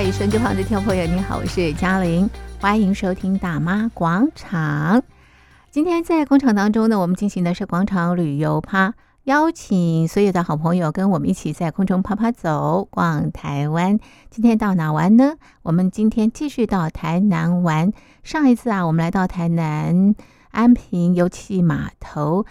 嗨，手机旁的听众朋友，你好，我是嘉玲，欢迎收听大妈广场。今天在广场当中呢，我们进行的是广场旅游趴，邀请所有的好朋友跟我们一起在空中趴趴走，逛台湾。今天到哪玩呢？我们今天继续到台南玩。上一次啊，我们来到台南安平油气码头，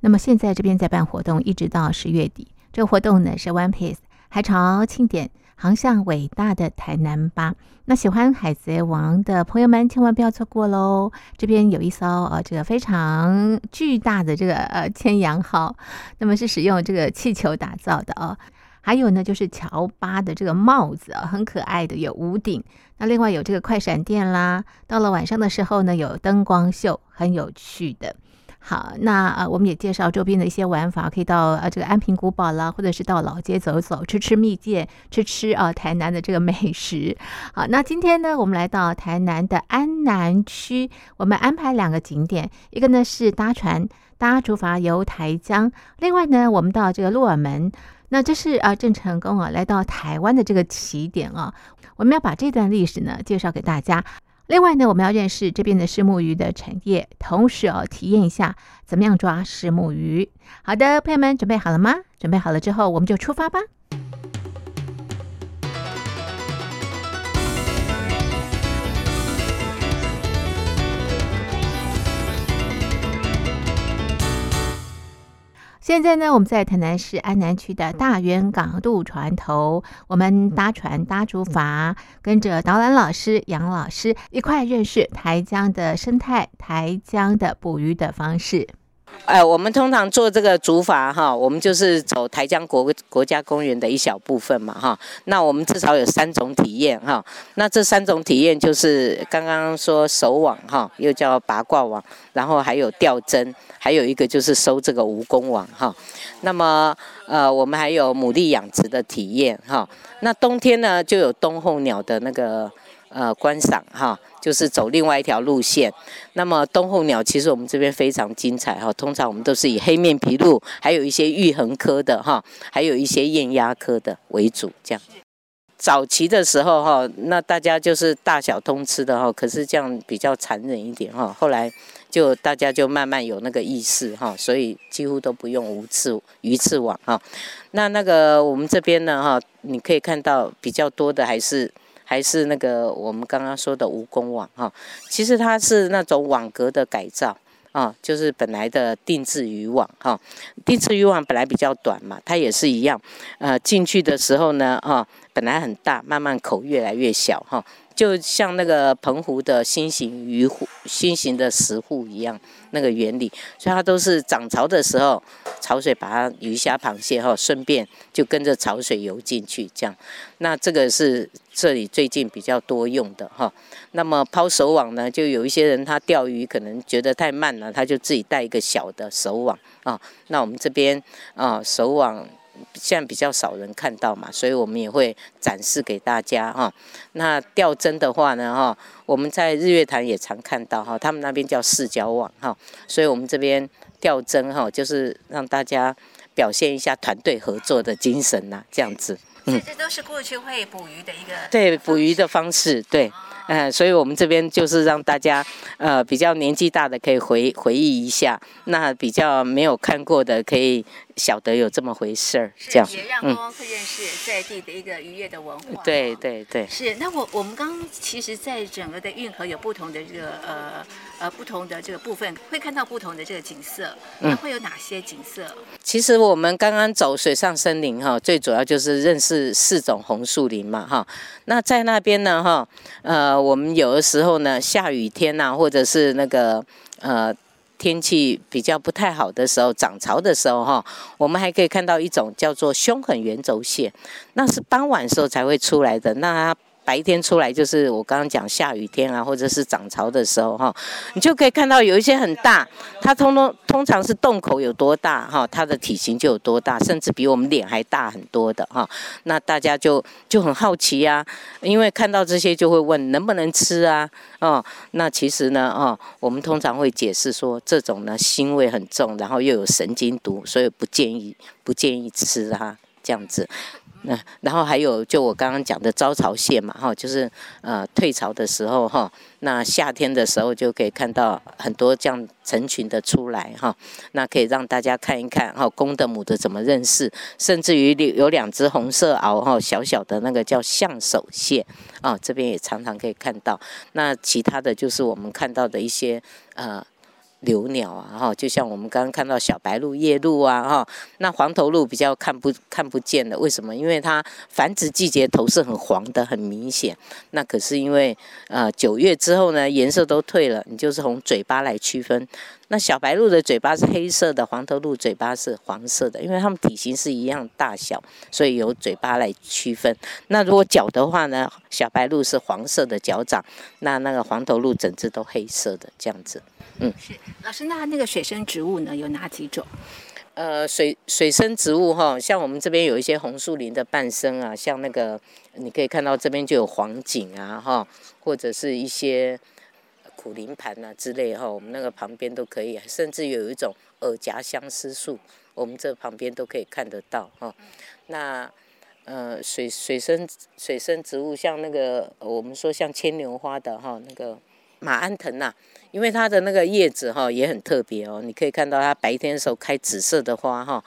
那么现在这边在办活动，一直到十月底。这个活动呢是 One Piece 海潮庆典。航向伟大的台南吧！那喜欢海贼王的朋友们千万不要错过喽！这边有一艘呃，这个非常巨大的这个呃千阳号，那么是使用这个气球打造的哦。还有呢，就是乔巴的这个帽子啊，很可爱的，有屋顶。那另外有这个快闪店啦，到了晚上的时候呢，有灯光秀，很有趣的。好，那呃，我们也介绍周边的一些玩法，可以到呃这个安平古堡啦，或者是到老街走走，吃吃蜜饯，吃吃啊、呃、台南的这个美食。好，那今天呢，我们来到台南的安南区，我们安排两个景点，一个呢是搭船搭竹筏游台江，另外呢，我们到这个鹿耳门，那这是啊郑成功啊来到台湾的这个起点啊，我们要把这段历史呢介绍给大家。另外呢，我们要认识这边的石目鱼的产业，同时哦体验一下怎么样抓石目鱼。好的，朋友们准备好了吗？准备好了之后，我们就出发吧。现在呢，我们在台南市安南区的大园港渡船头，我们搭船搭竹筏，跟着导览老师杨老师一块认识台江的生态、台江的捕鱼的方式。哎，我们通常做这个竹筏哈，我们就是走台江国国家公园的一小部分嘛哈。那我们至少有三种体验哈。那这三种体验就是刚刚说手网哈，又叫拔挂网，然后还有钓针，还有一个就是收这个蜈蚣网哈。那么呃，我们还有牡蛎养殖的体验哈。那冬天呢，就有冬候鸟的那个呃观赏哈。就是走另外一条路线，那么东候鸟其实我们这边非常精彩哈，通常我们都是以黑面琵鹭，还有一些玉衡科的哈，还有一些雁鸭科的为主。这样，早期的时候哈，那大家就是大小通吃的哈，可是这样比较残忍一点哈。后来就大家就慢慢有那个意识哈，所以几乎都不用无刺鱼刺网哈。那那个我们这边呢哈，你可以看到比较多的还是。还是那个我们刚刚说的蜈蚣网哈，其实它是那种网格的改造啊，就是本来的定制渔网哈。定制渔网本来比较短嘛，它也是一样，呃，进去的时候呢，哈，本来很大，慢慢口越来越小哈。就像那个澎湖的新型鱼户、新型的石沪一样，那个原理，所以它都是涨潮的时候，潮水把它鱼虾螃蟹哈，顺便就跟着潮水游进去，这样。那这个是这里最近比较多用的哈。那么抛手网呢，就有一些人他钓鱼可能觉得太慢了，他就自己带一个小的手网啊。那我们这边啊，手网。现在比较少人看到嘛，所以我们也会展示给大家哈。那吊针的话呢哈，我们在日月潭也常看到哈，他们那边叫四角网哈，所以我们这边吊针哈，就是让大家表现一下团队合作的精神呐，这样子。嗯，这都是过去会捕鱼的一个对捕鱼的方式，对。嗯，所以我们这边就是让大家，呃，比较年纪大的可以回回忆一下，那比较没有看过的可以晓得有这么回事儿，这样。也让观光客认识在地的一个渔业的文化。嗯、对对对。是，那我我们刚刚其实在整个的运河有不同的这个呃呃不同的这个部分，会看到不同的这个景色。那会有哪些景色？嗯、其实我们刚刚走水上森林哈，最主要就是认识四种红树林嘛哈。那在那边呢哈，呃。我们有的时候呢，下雨天呐、啊，或者是那个呃天气比较不太好的时候，涨潮的时候哈，我们还可以看到一种叫做凶狠圆轴蟹，那是傍晚时候才会出来的。那它白天出来就是我刚刚讲下雨天啊，或者是涨潮的时候哈，你就可以看到有一些很大，它通通通常是洞口有多大哈，它的体型就有多大，甚至比我们脸还大很多的哈。那大家就就很好奇呀，因为看到这些就会问能不能吃啊？哦，那其实呢，哦，我们通常会解释说，这种呢腥味很重，然后又有神经毒，所以不建议不建议吃啊。这样子。那然后还有就我刚刚讲的招潮蟹嘛，哈，就是呃退潮的时候哈，那夏天的时候就可以看到很多这样成群的出来哈，那可以让大家看一看哈，公的母的怎么认识，甚至于有两只红色螯哈，小小的那个叫象手蟹啊，这边也常常可以看到。那其他的就是我们看到的一些呃。留鸟啊，哈，就像我们刚刚看到小白鹭、夜鹭啊，哈，那黄头鹭比较看不看不见的，为什么？因为它繁殖季节头是很黄的，很明显。那可是因为呃九月之后呢，颜色都退了，你就是从嘴巴来区分。那小白鹭的嘴巴是黑色的，黄头鹭嘴巴是黄色的，因为它们体型是一样大小，所以由嘴巴来区分。那如果脚的话呢，小白鹭是黄色的脚掌，那那个黄头鹭整只都黑色的这样子。嗯，是老师，那那个水生植物呢，有哪几种？呃，水水生植物哈，像我们这边有一些红树林的伴生啊，像那个你可以看到这边就有黄槿啊哈，或者是一些苦苓盘啊之类哈，我们那个旁边都可以，甚至有一种耳夹相思树，我们这旁边都可以看得到哈。那呃，水水生水生植物像那个我们说像牵牛花的哈，那个马鞍藤呐、因为它的那个叶子哈也很特别哦，你可以看到它白天的时候开紫色的花哈，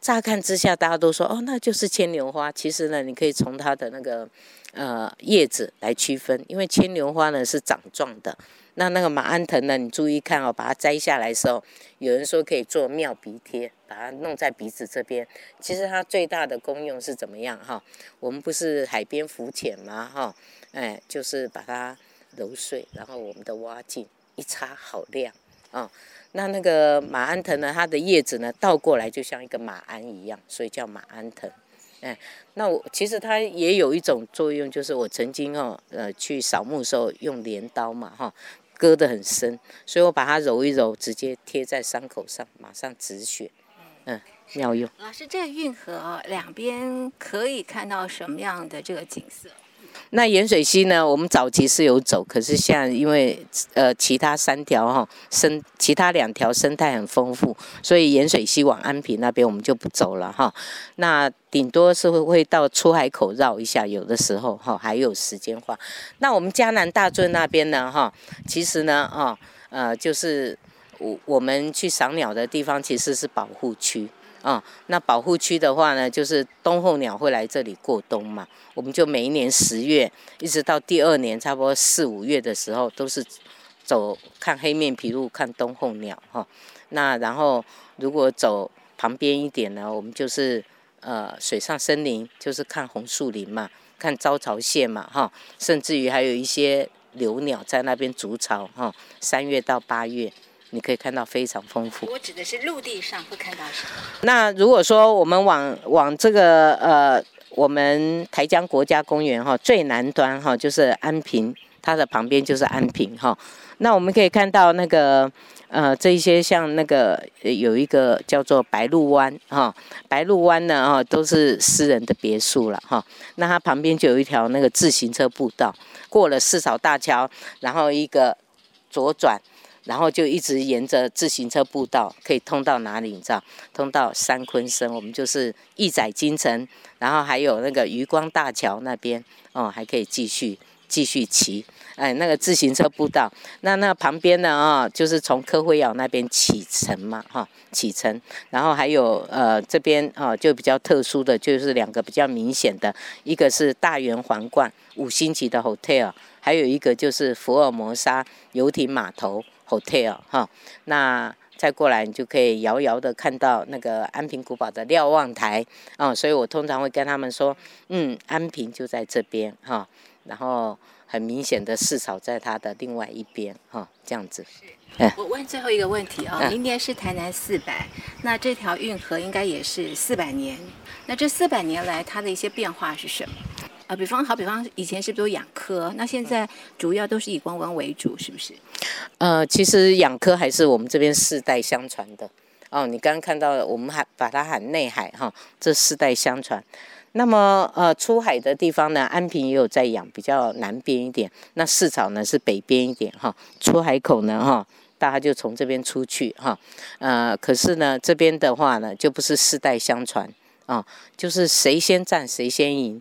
乍看之下大家都说哦那就是牵牛花，其实呢你可以从它的那个呃叶子来区分，因为牵牛花呢是掌状的，那那个马鞍藤呢你注意看哦，把它摘下来的时候，有人说可以做妙鼻贴，把它弄在鼻子这边，其实它最大的功用是怎么样哈？我们不是海边浮潜吗哈？哎，就是把它揉碎，然后我们的蛙镜。一擦好亮啊、那那个马鞍藤呢？它的叶子呢倒过来就像一个马鞍一样，所以叫马鞍藤。哎，那我其实它也有一种作用，就是我曾经哦呃去扫墓时候用镰刀嘛哈、割得很深，所以我把它揉一揉，直接贴在伤口上，马上止血。嗯，妙用。老师，这个运河两边可以看到什么样的这个景色？那盐水溪呢？我们早期是有走，可是现在因为呃其他三条哈生，其他两条生态很丰富，所以盐水溪往安平那边我们就不走了哈。那顶多是会会到出海口绕一下，有的时候哈还有时间话。那我们嘉南大圳那边呢哈，其实呢啊呃就是我我们去赏鸟的地方其实是保护区。啊、哦，那保护区的话呢，就是冬候鸟会来这里过冬嘛。我们就每一年十月，一直到第二年差不多四五月的时候，都是走看黑面琵鹭，看冬候鸟哈、哦。那然后如果走旁边一点呢，我们就是呃水上森林，就是看红树林嘛，看招潮蟹嘛哈、哦，甚至于还有一些留鸟在那边筑巢哈。三月到八月。你可以看到非常丰富。我指的是陆地上会看到什么？那如果说我们往往这个呃，我们台江国家公园哈最南端哈就是安平，它的旁边就是安平哈。那我们可以看到那个呃这一些像那个有一个叫做白鹭湾哈，白鹭湾呢哈都是私人的别墅了哈。那它旁边就有一条那个自行车步道，过了四草大桥，然后一个左转。然后就一直沿着自行车步道，可以通到哪里？你知道？通到三鲲鯓，我们就是亿载金城，然后还有那个渔光大桥那边哦，还可以继续继续骑。哎，那个自行车步道，那那旁边呢啊、哦，就是从科辉窑那边启程嘛，哈、哦，启程。然后还有呃这边啊、哦，就比较特殊的就是两个比较明显的，一个是大圆皇冠五星级的 hotel，还有一个就是福尔摩沙游艇码头。Hotel 哈，那再过来你就可以遥遥的看到那个安平古堡的瞭望台啊，所以我通常会跟他们说，嗯，安平就在这边哈，然后很明显的市草在它的另外一边哈，这样子。是，我问最后一个问题啊，明年是台南四百，那这条运河应该也是四百年，那这四百年来它的一些变化是什么？啊，比方好，比方以前是不是都养科？那现在主要都是以观光为主，是不是？呃，其实养科还是我们这边世代相传的哦。你刚刚看到我们还把它喊内海哈，这世代相传。那么呃，出海的地方呢，安平也有在养，比较南边一点。那市草呢是北边一点哈。出海口呢哈，大家就从这边出去哈。呃，可是呢这边的话呢，就不是世代相传。啊，就是谁先占谁先赢。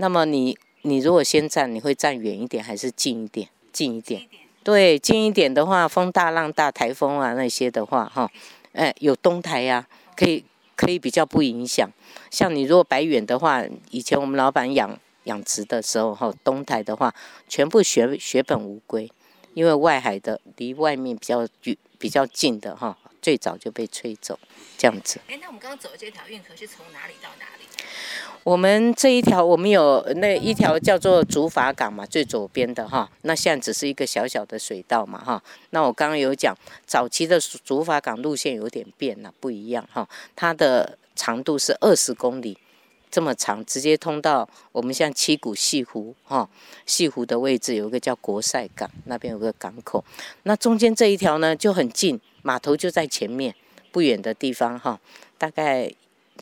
那么你你如果先站，你会站远一点还是近一点？近一点。对，近一点的话，风大浪大，台风啊那些的话，哈，哎，有东台呀，可以可以比较不影响。像你如果摆远的话，以前我们老板养养殖的时候，哈，东台的话，全部血血本无归，因为外海的离外面比较远比较近的哈，最早就被吹走，这样子。哎，那我们刚刚走的这条运河是从哪里到哪里？我们这一条，我们有那一条叫做竹筏港嘛，最左边的哈，那现在只是一个小小的水道嘛哈。那我刚刚有讲，早期的竹筏港路线有点变了，不一样哈。它的长度是二十公里这么长，直接通到我们像七股西湖哈，西湖的位置有一个叫国赛港，那边有个港口。那中间这一条呢就很近，码头就在前面不远的地方哈，大概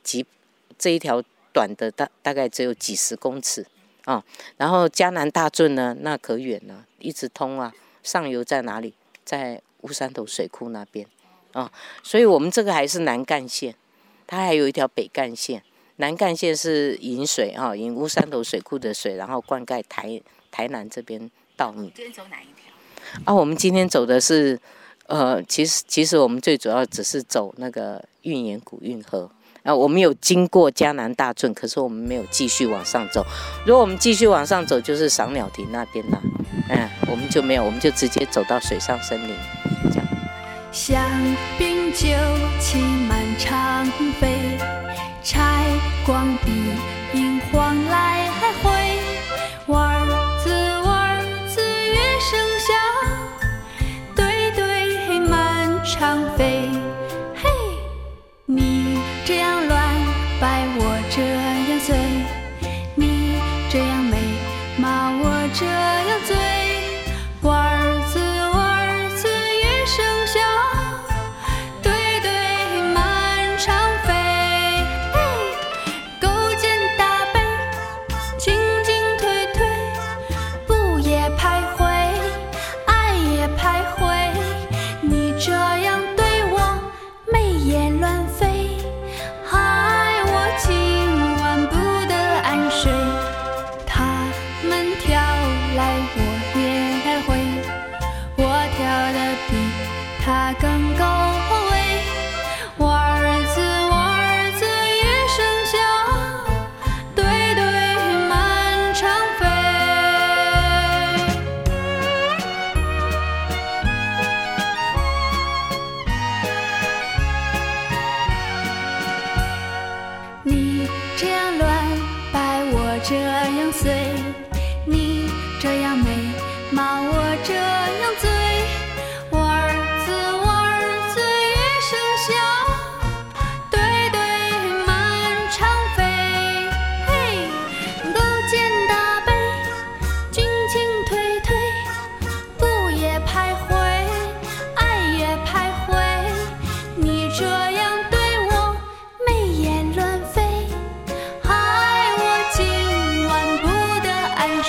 几这一条。短的大大概只有几十公尺啊，然后江南大圳呢，那可远了，一直通啊。上游在哪里？在乌山头水库那边啊，所以我们这个还是南干线，它还有一条北干线。南干线是引水啊，引乌山头水库的水，然后灌溉台台南这边稻米。今天走哪一条？啊，我们今天走的是，呃，其实其实我们最主要只是走那个运盐古运河。啊，我们有经过嘉南大圳，可是我们没有继续往上走。如果我们继续往上走，就是赏鸟亭那边了。嗯，我们就没有，我们就直接走到水上森林，这样。香槟酒，旗满长飞，柴光比银黄来回。娃儿子，娃儿子，乐声响，对对满场飞。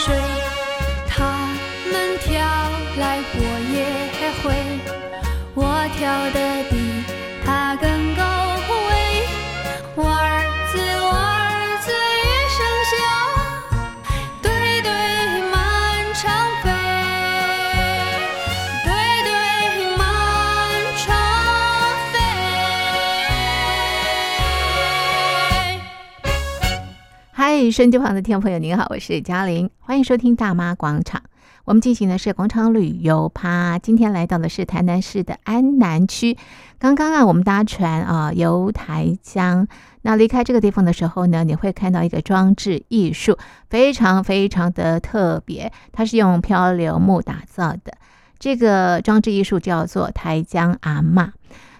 水它们跳来我也会。我跳的收音机旁的听众朋友，您好，我是嘉玲，欢迎收听大妈广场。我们进行的是广场旅游趴，今天来到的是台南市的安南区。刚刚啊，我们搭船啊游台江，那离开这个地方的时候呢，你会看到一个装置艺术，非常非常的特别，它是用漂流木打造的。这个装置艺术叫做台江阿嬷。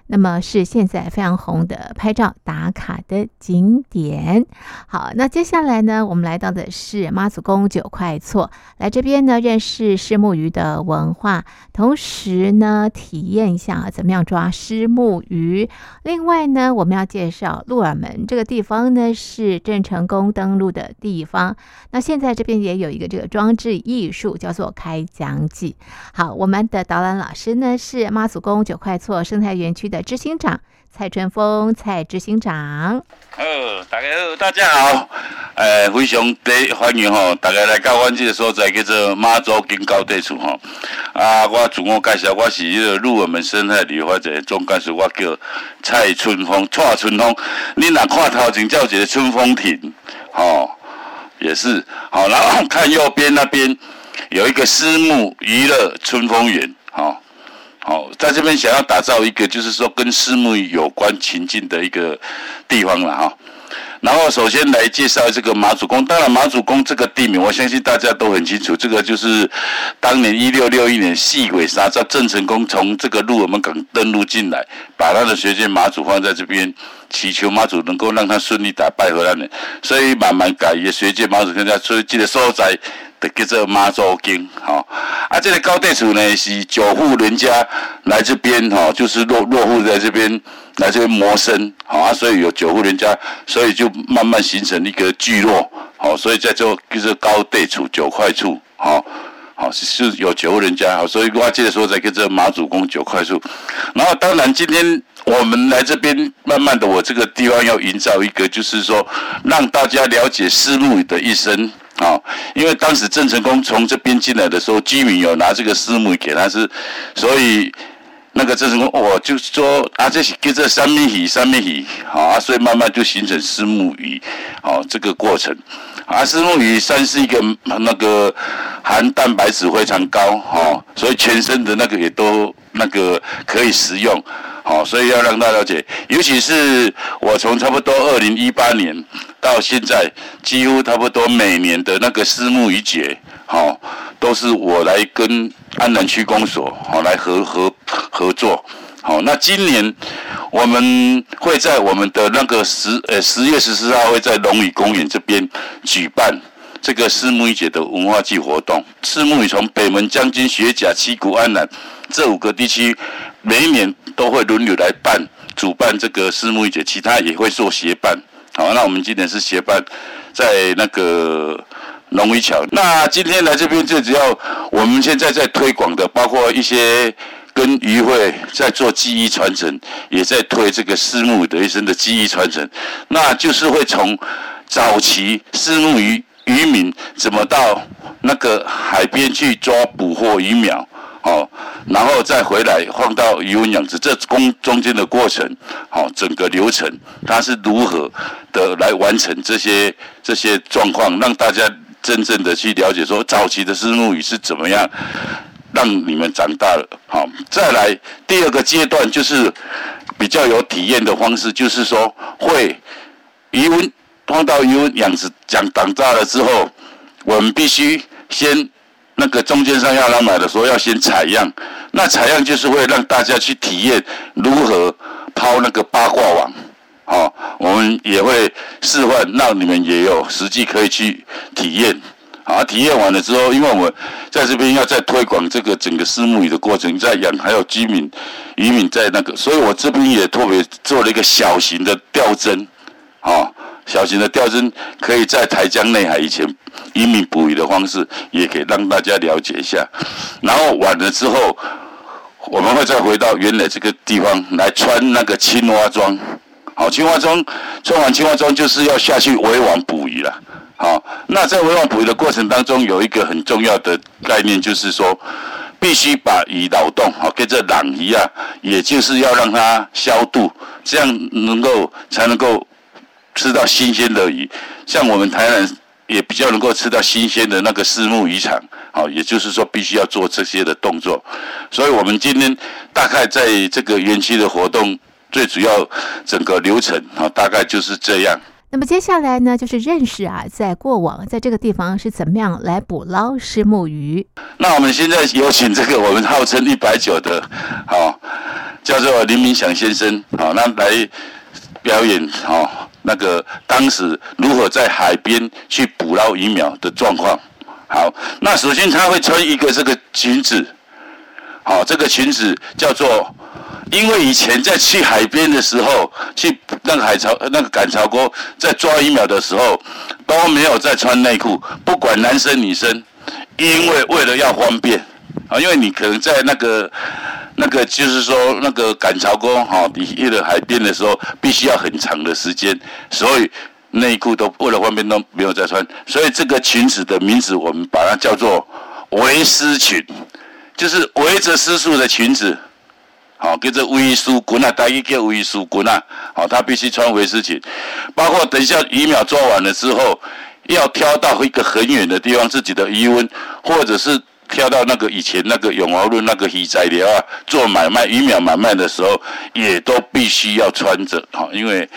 那么是现在非常红的拍照打卡的景点。好，那接下来呢，我们来到的是妈祖宫九块厝，来这边呢认识虱目鱼的文化，同时呢体验一下怎么样抓虱目鱼。另外呢，我们要介绍鹿耳门这个地方呢是郑成功登陆的地方。那现在这边也有一个这个装置艺术，叫做开讲记。好，我们的导览老师呢是妈祖宫九块厝生态园区的。的执行长蔡春风，蔡执行长。好，大家好，大家好，呃，非常的欢迎吼，大家来到阮这个所在叫做妈祖金高地处吼。啊，我自我介绍，我是这个鹿耳门生态旅游发展总干事，我叫蔡春风，蔡春风。你若看头前叫一个春风亭，吼，也是好。然后看右边那边有一个思慕娱乐春风园，吼。好，在这边想要打造一个，就是说跟思慕有关情境的一个地方了哈。然后首先来介绍这个马祖宫，当然马祖宫这个地名，我相信大家都很清楚，这个就是当年一六六一年细鬼杀在郑成功从这个鹿耳门港登陆进来，把他的学界马祖放在这边，祈求妈祖能够让他顺利打败荷兰人，所以慢慢改一学界妈祖现在所以这个所在。的叫做妈祖经，吼。啊，这个高地处呢是九户人家来这边，吼，就是落落户在这边来这边谋生，好啊，所以有九户人家，所以就慢慢形成一个聚落，好，所以在这就是高地处九块处，好，好是有九户人家，好，所以我记得说在叫做妈祖宫九块处，然后当然今天我们来这边，慢慢的我这个地方要营造一个，就是说让大家了解思路的一生。啊，因为当时郑成功从这边进来的时候，居民有拿这个思慕给他吃，所以那个郑成功，我就是说啊，这是跟这三米鱼，三米鱼，好啊，所以慢慢就形成思慕鱼，好这个过程。啊，思慕鱼三是一个那个含蛋白质非常高，哈，所以全身的那个也都那个可以食用。好，所以要让大家了解，尤其是我从差不多二零一八年到现在，几乎差不多每年的那个思慕鱼节，好，都是我来跟安南区公所好来合合合作。好，那今年我们会在我们的那个十呃十月十四号会在龙屿公园这边举办这个思慕鱼节的文化祭活动。思慕鱼从北门、将军、学甲、七股、安南这五个地区。每一年都会轮流来办主办这个思慕鱼节，其他也会做协办。好，那我们今年是协办在那个龙鱼桥。那今天来这边最主要，我们现在在推广的，包括一些跟渔会在做技艺传承，也在推这个私募的一生的技艺传承。那就是会从早期私募鱼渔民怎么到那个海边去抓捕获鱼苗。哦，然后再回来放到鱼温养殖，这中中间的过程，好，整个流程它是如何的来完成这些这些状况，让大家真正的去了解说早期的思慕鱼是怎么样让你们长大了。好，再来第二个阶段就是比较有体验的方式，就是说会鱼温放到鱼温养殖讲长大了之后，我们必须先。那个中间商要来买的时候，要先采样。那采样就是会让大家去体验如何抛那个八卦网。好，我们也会示范，让你们也有实际可以去体验。好，体验完了之后，因为我们在这边要再推广这个整个思慕鱼的过程，在养还有居民渔民在那个，所以我这边也特别做了一个小型的吊针。好。小型的吊针可以在台江内海以前渔民捕鱼的方式，也可以让大家了解一下。然后晚了之后，我们会再回到原来这个地方来穿那个青蛙装。好，青蛙装穿完青蛙装就是要下去围网捕鱼了。好，那在围网捕鱼的过程当中，有一个很重要的概念，就是说必须把鱼劳动，好跟这朗鱼啊，也就是要让它消毒，这样能够才能够。吃到新鲜的鱼，像我们台南也比较能够吃到新鲜的那个私募渔场，好，也就是说必须要做这些的动作。所以，我们今天大概在这个园区的活动，最主要整个流程啊，大概就是这样。那么接下来呢，就是认识啊，在过往在这个地方是怎么样来捕捞思慕鱼。那我们现在有请这个我们号称一百九的，好，叫做林明祥先生，好，那来表演，好。那个当时如何在海边去捕捞鱼苗的状况？好，那首先他会穿一个这个裙子，好，这个裙子叫做，因为以前在去海边的时候，去那个海潮那个赶潮沟在抓鱼苗的时候都没有在穿内裤，不管男生女生，因为为了要方便啊，因为你可能在那个那个就是说那个赶潮沟哈，你去了海边的时候，必须要很长的时间，所以内裤都为了方便都没有再穿，所以这个裙子的名字我们把它叫做围丝裙，就是围着丝裤的裙子。好，叫做围丝裙啊，大衣叫围丝裙啊。好，他必须穿围丝裙，包括等一下鱼苗做完了之后，要挑到一个很远的地方，自己的鱼温，或者是跳到那个以前那个永和路那个鱼材料啊，做买卖鱼苗买卖的时候，也都必须要穿着。哈，因为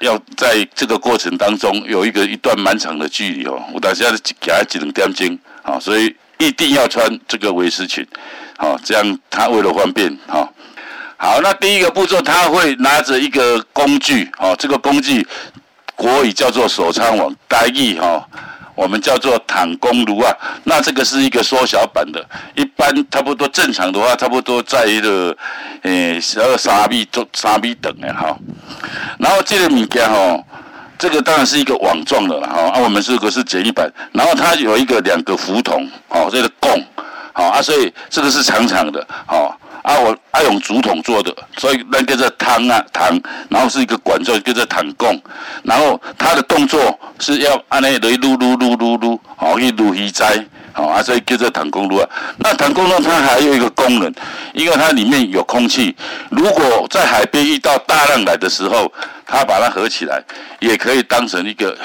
要在这个过程当中有一个一段蛮长的距离哦，我大家夹几两点钟，好，所以一定要穿这个围丝裙。好，这样他为了方便，好，好，那第一个步骤他会拿着一个工具，哦，这个工具国语叫做手仓网，台语哈，我们叫做躺弓炉啊。那这个是一个缩小版的，一般差不多正常的话，差不多在一个诶十二三米多三米等的哈。然后这个物件哈，这个当然是一个网状的了哈，啊，我们这个是简易版，然后它有一个两个浮筒，哦，这个弓。好啊，所以这个是长长的，好啊，我爱、啊、用竹筒做的，所以那个叫汤啊汤，然后是一个管状，叫做躺弓，然后它的动作是要按那来撸撸撸撸撸，好去撸鱼仔，好啊，所以叫做躺弓撸啊。那躺弓呢，它还有一个功能，因为它里面有空气，如果在海边遇到大浪来的时候，它把它合起来，也可以当成一个。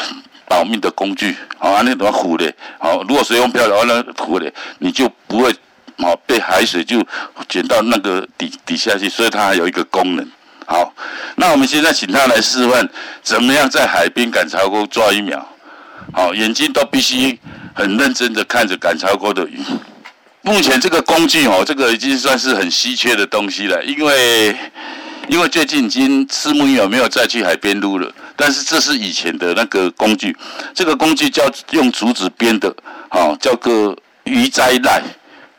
保命的工具，好啊，那怎么虎的？好，如果随风飘的话，那虎的你就不会，好被海水就卷到那个底底下去，所以它还有一个功能。好，那我们现在请他来示范，怎么样在海边赶潮沟抓鱼苗。好，眼睛都必须很认真的看着赶潮沟的鱼。目前这个工具哦，这个已经算是很稀缺的东西了，因为。因为最近已经虱目鱼没有再去海边撸了，但是这是以前的那个工具，这个工具叫用竹子编的，好、哦、叫个鱼仔赖，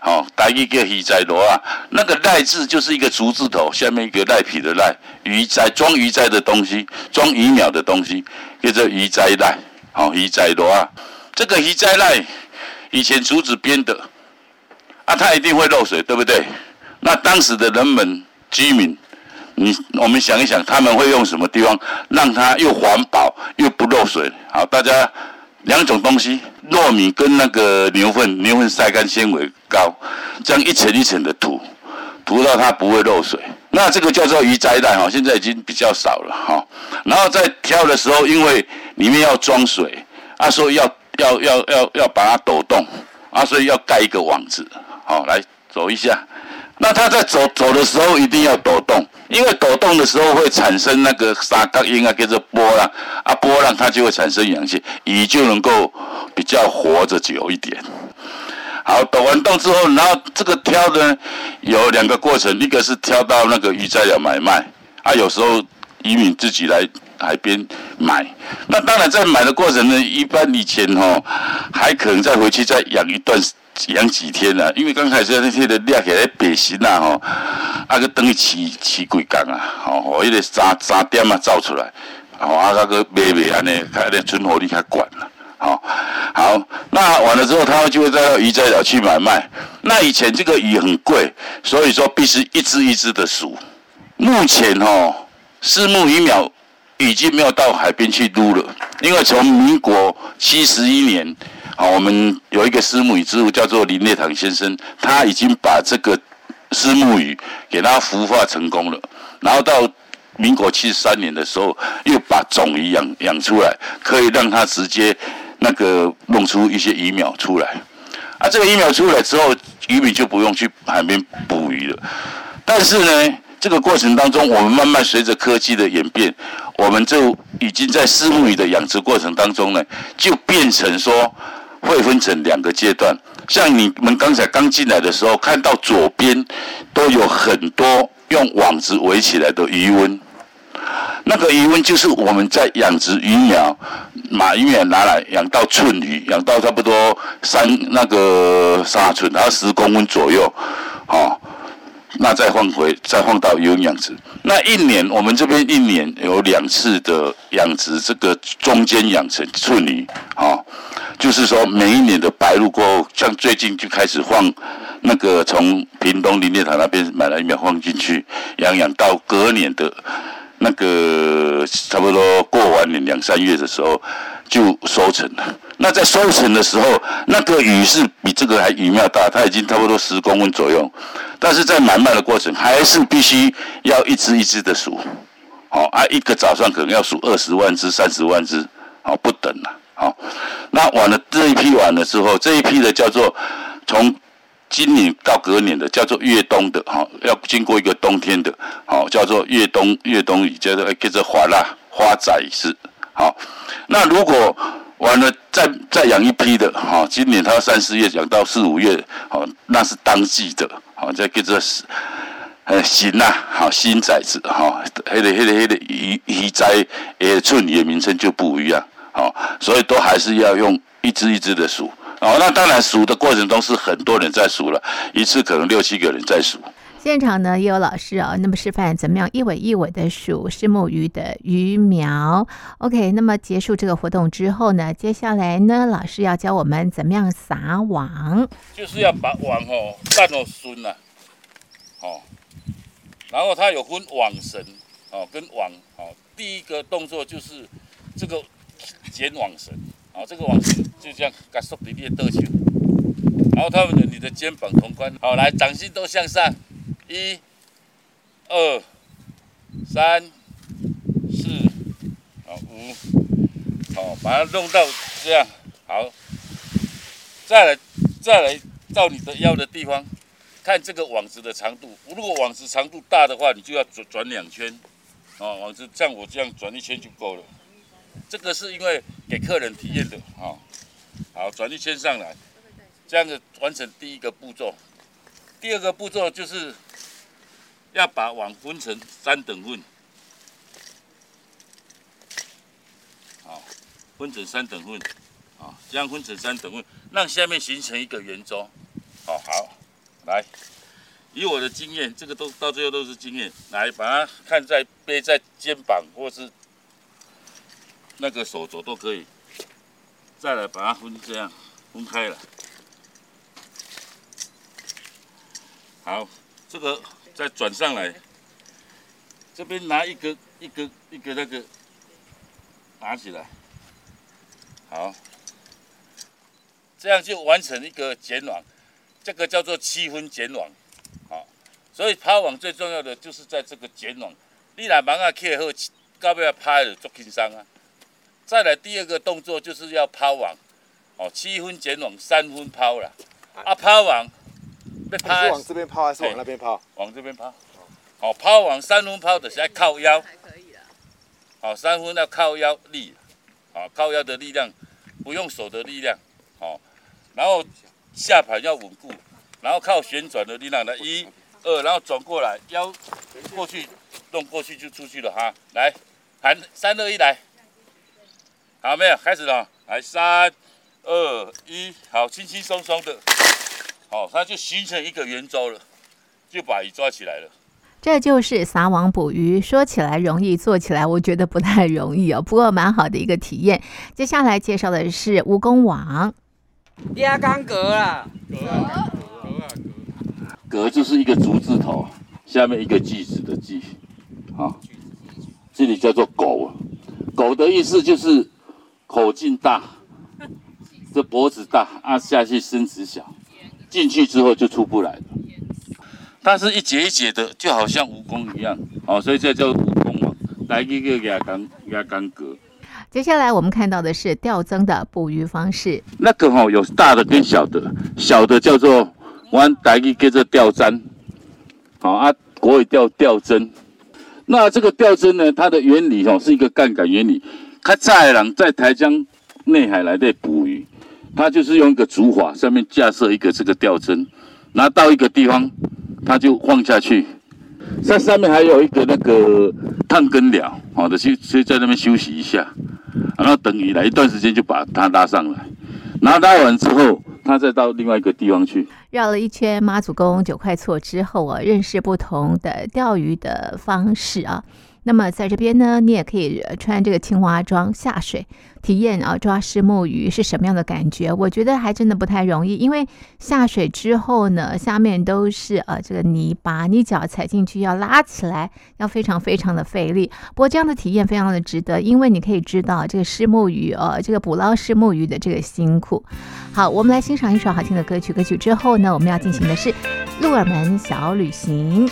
好打一个鱼仔螺啊，那个赖字就是一个竹字头，下面一个赖皮的赖，鱼仔装鱼仔的东西，装鱼苗的东西，叫做鱼仔赖，好鱼仔螺啊，这个鱼仔赖以前竹子编的，啊，它一定会漏水，对不对？那当时的人们居民。你我们想一想，他们会用什么地方让它又环保又不漏水？好，大家两种东西：糯米跟那个牛粪，牛粪晒干纤维膏，这样一层一层的涂，涂到它不会漏水。那这个叫做鱼仔赖哈，现在已经比较少了哈。然后在挑的时候，因为里面要装水啊，所以要要要要要把它抖动啊，所以要盖一个网子。好，来走一下。那它在走走的时候一定要抖动。因为抖动的时候会产生那个三角音啊，跟着波浪啊，波浪它就会产生氧气，鱼就能够比较活着久一点。好，抖完动之后，然后这个挑呢有两个过程，一个是挑到那个鱼仔寮买卖啊，有时候渔民自己来海边买。那当然在买的过程呢，一般以前哦还可能再回去再养一段时。养几天了、因为刚开始那些的掠起来白鳝啊，吼，啊个等于起起几工啊，吼，吼，迄个三三点啊造出来，吼，啊那个卖卖安尼，开的存活率较悬了，好，好，那完了之后，他们就会在鱼仔寮去买卖。那以前这个鱼很贵，所以说必须一只一只的数。目前吼，四目鱼苗已经没有到海边去撸了，因为从民国七十一年。好，我们有一个私募鱼之父叫做林烈堂先生，他已经把这个私募鱼给它孵化成功了。然后到民国七十三年的时候，又把种鱼养养出来，可以让它直接那个弄出一些鱼苗出来。啊，这个鱼苗出来之后，渔民就不用去海边捕鱼了。但是呢，这个过程当中，我们慢慢随着科技的演变，我们就已经在私募鱼的养殖过程当中呢，就变成说。会分成两个阶段，像你们刚才刚进来的时候，看到左边都有很多用网子围起来的鱼温，那个鱼温就是我们在养殖鱼苗，把鱼苗拿来养到寸鱼，养到差不多三那个三寸，然后十公分左右，哦，那再放回，再放到鱼养殖。那一年我们这边一年有两次的养殖，这个中间养成寸鱼，哦。就是说每一年的白露过后，像最近就开始放那个从屏东林业塔那边买了一苗放进去养养，到隔年的那个差不多过完年两三月的时候就收成了。那在收成的时候，那个雨是比这个还雨苗大，它已经差不多十公分左右。但是在买卖的过程，还是必须要一只一只的数，好啊，一个早上可能要数二十万只、三十万只，好不等了，好。那完了这一批完了之后，这一批的叫做从今年到隔年的叫做越冬的，好，要经过一个冬天的，好，叫做越冬越冬雨，叫做叫做花啦花仔是，好。那如果完了，再再养一批的，哈，今年它三四月养到四五月，好，那是当季的，好，再跟着是，呃，新呐，好，新崽子，哈，黑的黑的黑的鱼鱼仔，呃，寸鱼的名称就不一样，好，所以都还是要用一只一只的数，哦，那当然数的过程中是很多人在数了，一次可能六七个人在数。现场呢也有老师啊、哦，那么示范怎么样一尾一尾的数是木鱼的鱼苗。OK，那么结束这个活动之后呢，接下来呢，老师要教我们怎么样撒网，就是要把网哦干到顺呐，哦，然后它有分网绳哦跟网哦，第一个动作就是这个剪网绳，哦，这个网绳就这样给缩比例的球，然后他们的你的肩膀同宽，好，来掌心都向上。一、二、三、四、好五，好，把它弄到这样，好，再来再来到你的腰的地方，看这个网子的长度。如果网子长度大的话，你就要转转两圈，啊，网子像我这样转一圈就够了。这个是因为给客人体验的，好，好，转一圈上来，这样子完成第一个步骤。第二个步骤就是。要把网分成三等份，好，分成三等份，啊，这样分成三等份，让下面形成一个圆周，好好，来，以我的经验，这个都到最后都是经验，来把它看在背在肩膀或是那个手肘都可以，再来把它分这样分开了，好，这个。再转上来，这边拿一个一个一个那个拿起来，好，这样就完成一个剪网，这个叫做七分剪网，好，所以抛网最重要的就是在这个剪网，你若网啊开好，到尾要拍的做轻松啊。再来第二个动作就是要抛网，哦，七分捡网，三分抛了，啊，抛网。是往这边抛还是往那边抛？往这边抛。好，抛网三分抛的是要靠腰。可以了好，三分要靠腰力，好，靠腰的力量，不用手的力量。好，然后下盘要稳固，然后靠旋转的力量来一、二，然后转过来，腰过去，弄过去就出去了哈。来，喊三二一来。好，没有，开始了。来，三二一，好，轻轻松松的。好，它就形成一个圆周了，就把鱼抓起来了。这就是撒网捕鱼，说起来容易，做起来我觉得不太容易哦。不过蛮好的一个体验。接下来介绍的是蜈蚣网。压缸格啊，格啊格啊格，格就是一个竹字头，下面一个锯子的锯。好，这里叫做狗，狗的意思就是口径大，这脖子大，按下去身子小。进去之后就出不来了，它是一节一节的，就好像蜈蚣一样，好，所以这叫蜈蚣网。来一个压缸压缸格。接下来我们看到的是钓针的捕鱼方式。那个哈有大的跟小的，小的叫做玩台语叫做钓针，好啊，国语叫钓针。那这个钓针呢，它的原理哈是一个杠杆原理。他在人在台江内海来的捕鱼。他就是用一个竹筏，上面架设一个这个吊针，拿到一个地方，他就放下去。在上面还有一个那个探根鸟，好的，就就在那边休息一下，然后等鱼来一段时间就把它拉上来。拿拉完之后，他再到另外一个地方去。绕了一圈妈祖宫九块厝之后啊，认识不同的钓鱼的方式啊。那么在这边呢，你也可以穿这个青蛙装下水，体验啊抓虱目鱼是什么样的感觉。我觉得还真的不太容易，因为下水之后呢，下面都是呃这个泥巴，你脚踩进去要拉起来，要非常非常的费力。不过这样的体验非常的值得，因为你可以知道这个虱目鱼呃这个捕捞虱目鱼的这个辛苦。好，我们来欣赏一首好听的歌曲。歌曲之后呢，我们要进行的是鹿耳门小旅行。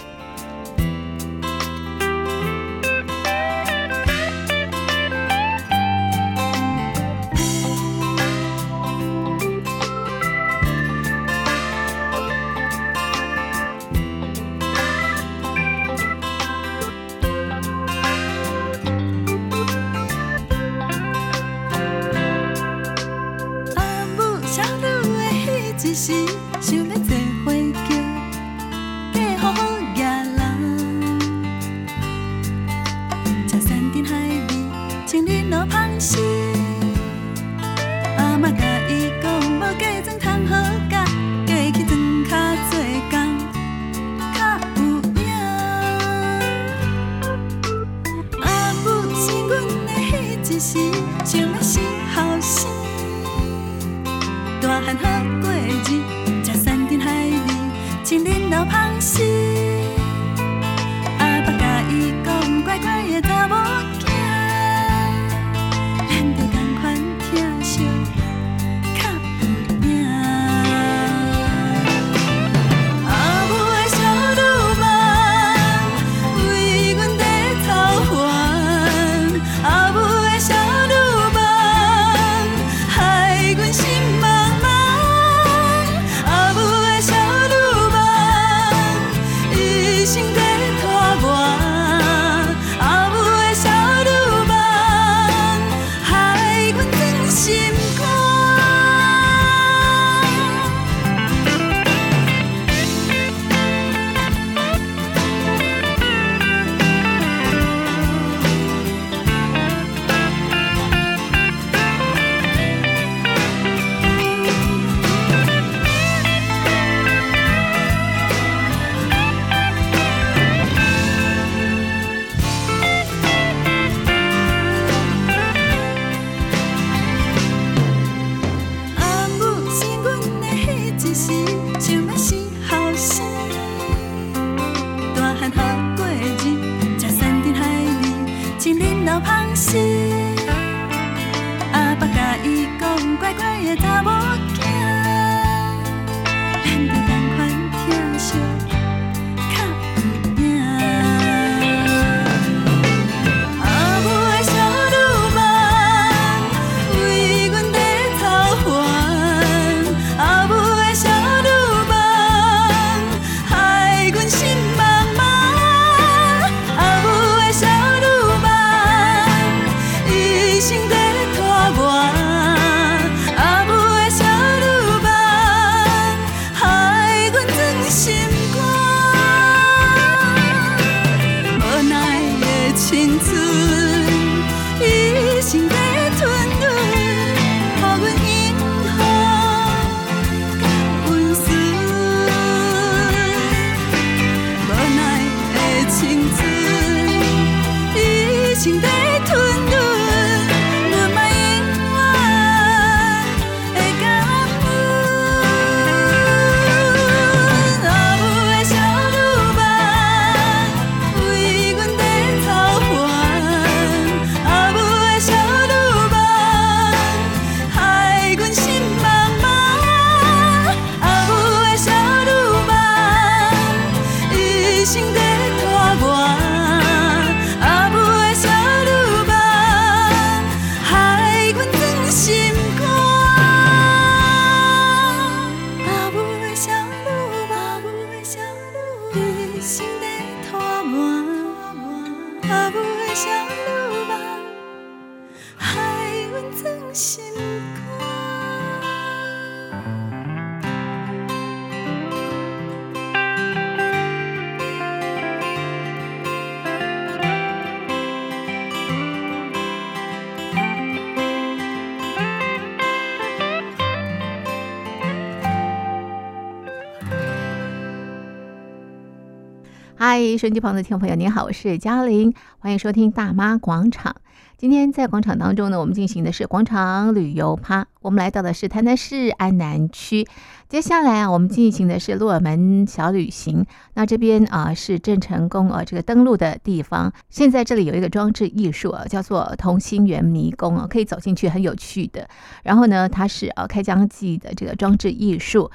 手机旁的听众朋友，您好，我是嘉玲，欢迎收听大妈广场。今天在广场当中呢，我们进行的是广场旅游趴。我们来到的是台南市安南区。接下来啊，我们进行的是鹿耳门小旅行。那这边啊是郑成功啊这个登陆的地方。现在这里有一个装置艺术啊，叫做同心圆迷宫啊，可以走进去，很有趣的。然后呢，它是啊开疆记的这个装置艺术。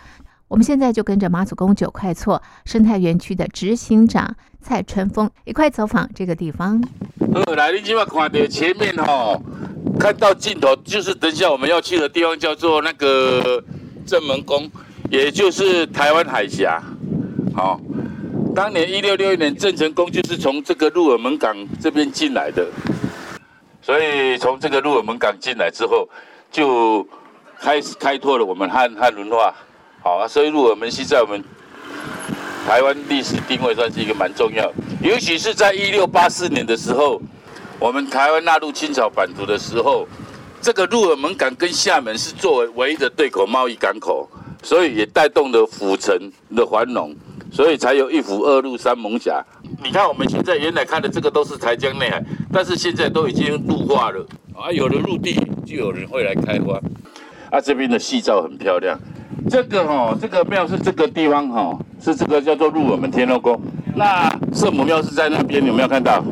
我们现在就跟着马祖公九块厝生态园区的执行长蔡春峰一块走访这个地方。好，来，你今晚看到前面哈、哦，看到尽头就是等一下我们要去的地方，叫做那个正门宫，也就是台湾海峡。好，当年一六六一年郑成功就是从这个鹿耳门港这边进来的，所以从这个鹿耳门港进来之后，就开始开拓了我们汉汉文化。好啊，所以鹿耳门溪在我们台湾历史定位算是一个蛮重要，尤其是在一六八四年的时候，我们台湾纳入清朝版图的时候，这个鹿耳门港跟厦门是作为唯一的对口贸易港口，所以也带动了府城的繁荣，所以才有一府二鹿三艋舺。你看我们现在原来看的这个都是台江内海，但是现在都已经陆化了啊，有了陆地，就有人会来开发。啊，这边的夕照很漂亮。这个哈、哦，这个庙是这个地方哈、哦，是这个叫做鹿耳门天后宫。那圣母庙是在那边，有没有看到？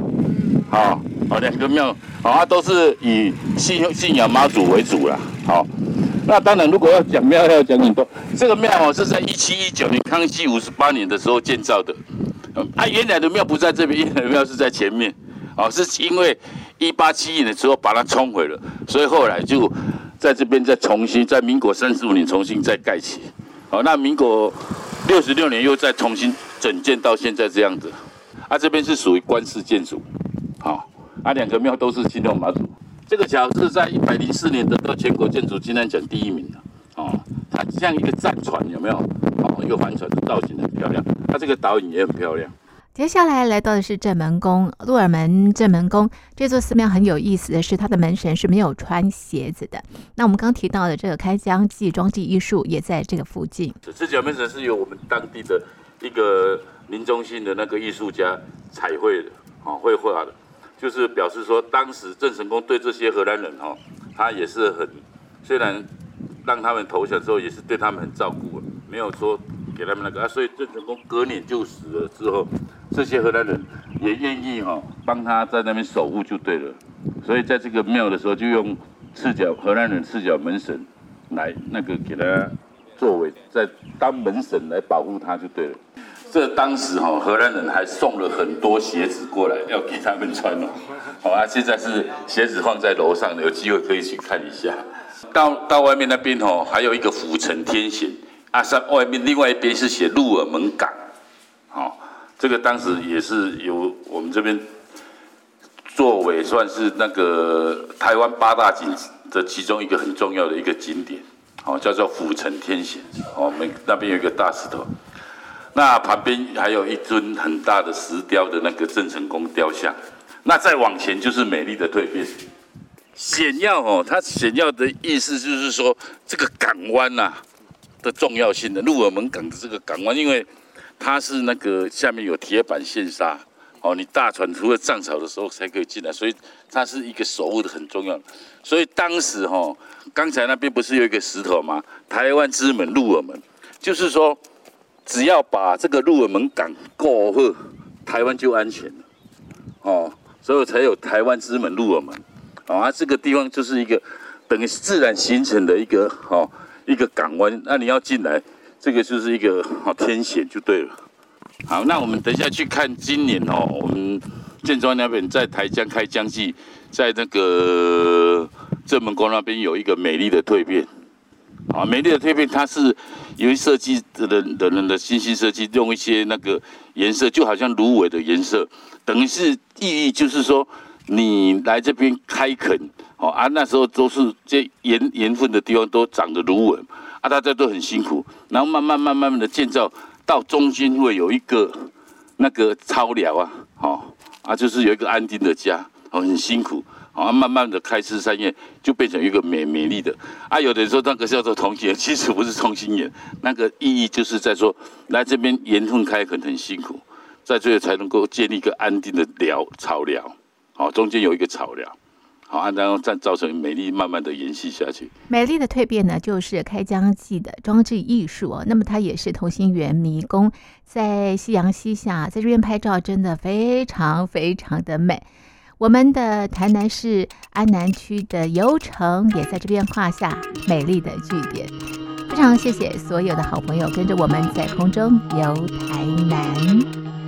好，好两个庙，好，它都是以信信仰妈祖为主啦。好，那当然如果要讲庙，要讲很多。这个庙哦，是在一七一九年康熙五十八年的时候建造的。啊，原来的庙不在这边，原来的庙是在前面。哦，是因为一八七一年的时候把它冲毁了，所以后来就。在这边再重新，在民国三十五年重新再盖起，好，那民国六十六年又再重新整建到现在这样子，啊，这边是属于官式建筑，好，啊，两个庙都是青龙妈祖，这个桥是在一百零四年得到全国建筑金单奖第一名的，哦，它像一个战船，有没有？哦，一个帆船的造型很漂亮，它这个导引也很漂亮。接下来来到的是正门宫，鹿耳门正门宫这座寺庙很有意思的是，它的门神是没有穿鞋子的。那我们刚提到的这个开疆记装置艺术也在这个附近。这脚门神是由我们当地的一个民中心的那个艺术家彩绘的，啊，绘画的，就是表示说当时郑成功对这些荷兰人哈，他也是很虽然让他们投降之后，也是对他们很照顾，没有说给他们那个啊，所以郑成功隔年就死了之后。这些荷兰人也愿意哈帮他在那边守护就对了，所以在这个庙的时候就用赤脚荷兰人赤脚门神来那个给他作为在当门神来保护他就对了。这当时哈荷兰人还送了很多鞋子过来要给他们穿哦，好啊，现在是鞋子放在楼上的，有机会可以去看一下。到到外面那边哦还有一个府城天险啊，三外面另外一边是写鹿耳门港，好。这个当时也是由我们这边作为算是那个台湾八大景的其中一个很重要的一个景点，哦，叫做府城天险，哦，我们那边有一个大石头，那旁边还有一尊很大的石雕的那个郑成功雕像，那再往前就是美丽的蜕变，险要哦，它险要的意思就是说这个港湾呐、啊、的重要性的鹿耳门港的这个港湾，因为。它是那个下面有铁板线沙，哦，你大船除了涨潮的时候才可以进来，所以它是一个守护的很重要。所以当时哈、哦，刚才那边不是有一个石头吗？台湾之门鹿耳门，就是说只要把这个鹿耳门港过后，台湾就安全了，哦，所以才有台湾之门鹿耳门，哦，啊，这个地方就是一个等于自然形成的一个哦一个港湾，那你要进来。这个就是一个好天险就对了。好，那我们等一下去看今年哦，我们建庄那边在台江开疆记，在那个正门宫那边有一个美丽的蜕变。啊，美丽的蜕变，它是由于设计的人的人的精心设计，用一些那个颜色，就好像芦苇的颜色，等于是意义就是说，你来这边开垦，哦啊，那时候都是这盐盐分的地方都长着芦苇。啊，大家都很辛苦，然后慢慢、慢慢、慢的建造，到中间会有一个那个操寮啊，哦，啊，就是有一个安定的家，哦，很辛苦，啊，慢慢的开枝散叶，就变成一个美美丽的。啊，有的人说那个叫做同心圆，其实不是同心圆，那个意义就是在说来这边盐分开垦很辛苦，在这里才能够建立一个安定的寮草寮，好，中间有一个草寮，好，然后再造成美丽慢慢的延续下去。美丽的蜕变呢，就是开疆记的装置艺术。那么它也是同心圆迷宫，在夕阳西下，在这边拍照真的非常非常的美。我们的台南市安南区的油城也在这边画下美丽的句点。非常谢谢所有的好朋友跟着我们在空中游台南。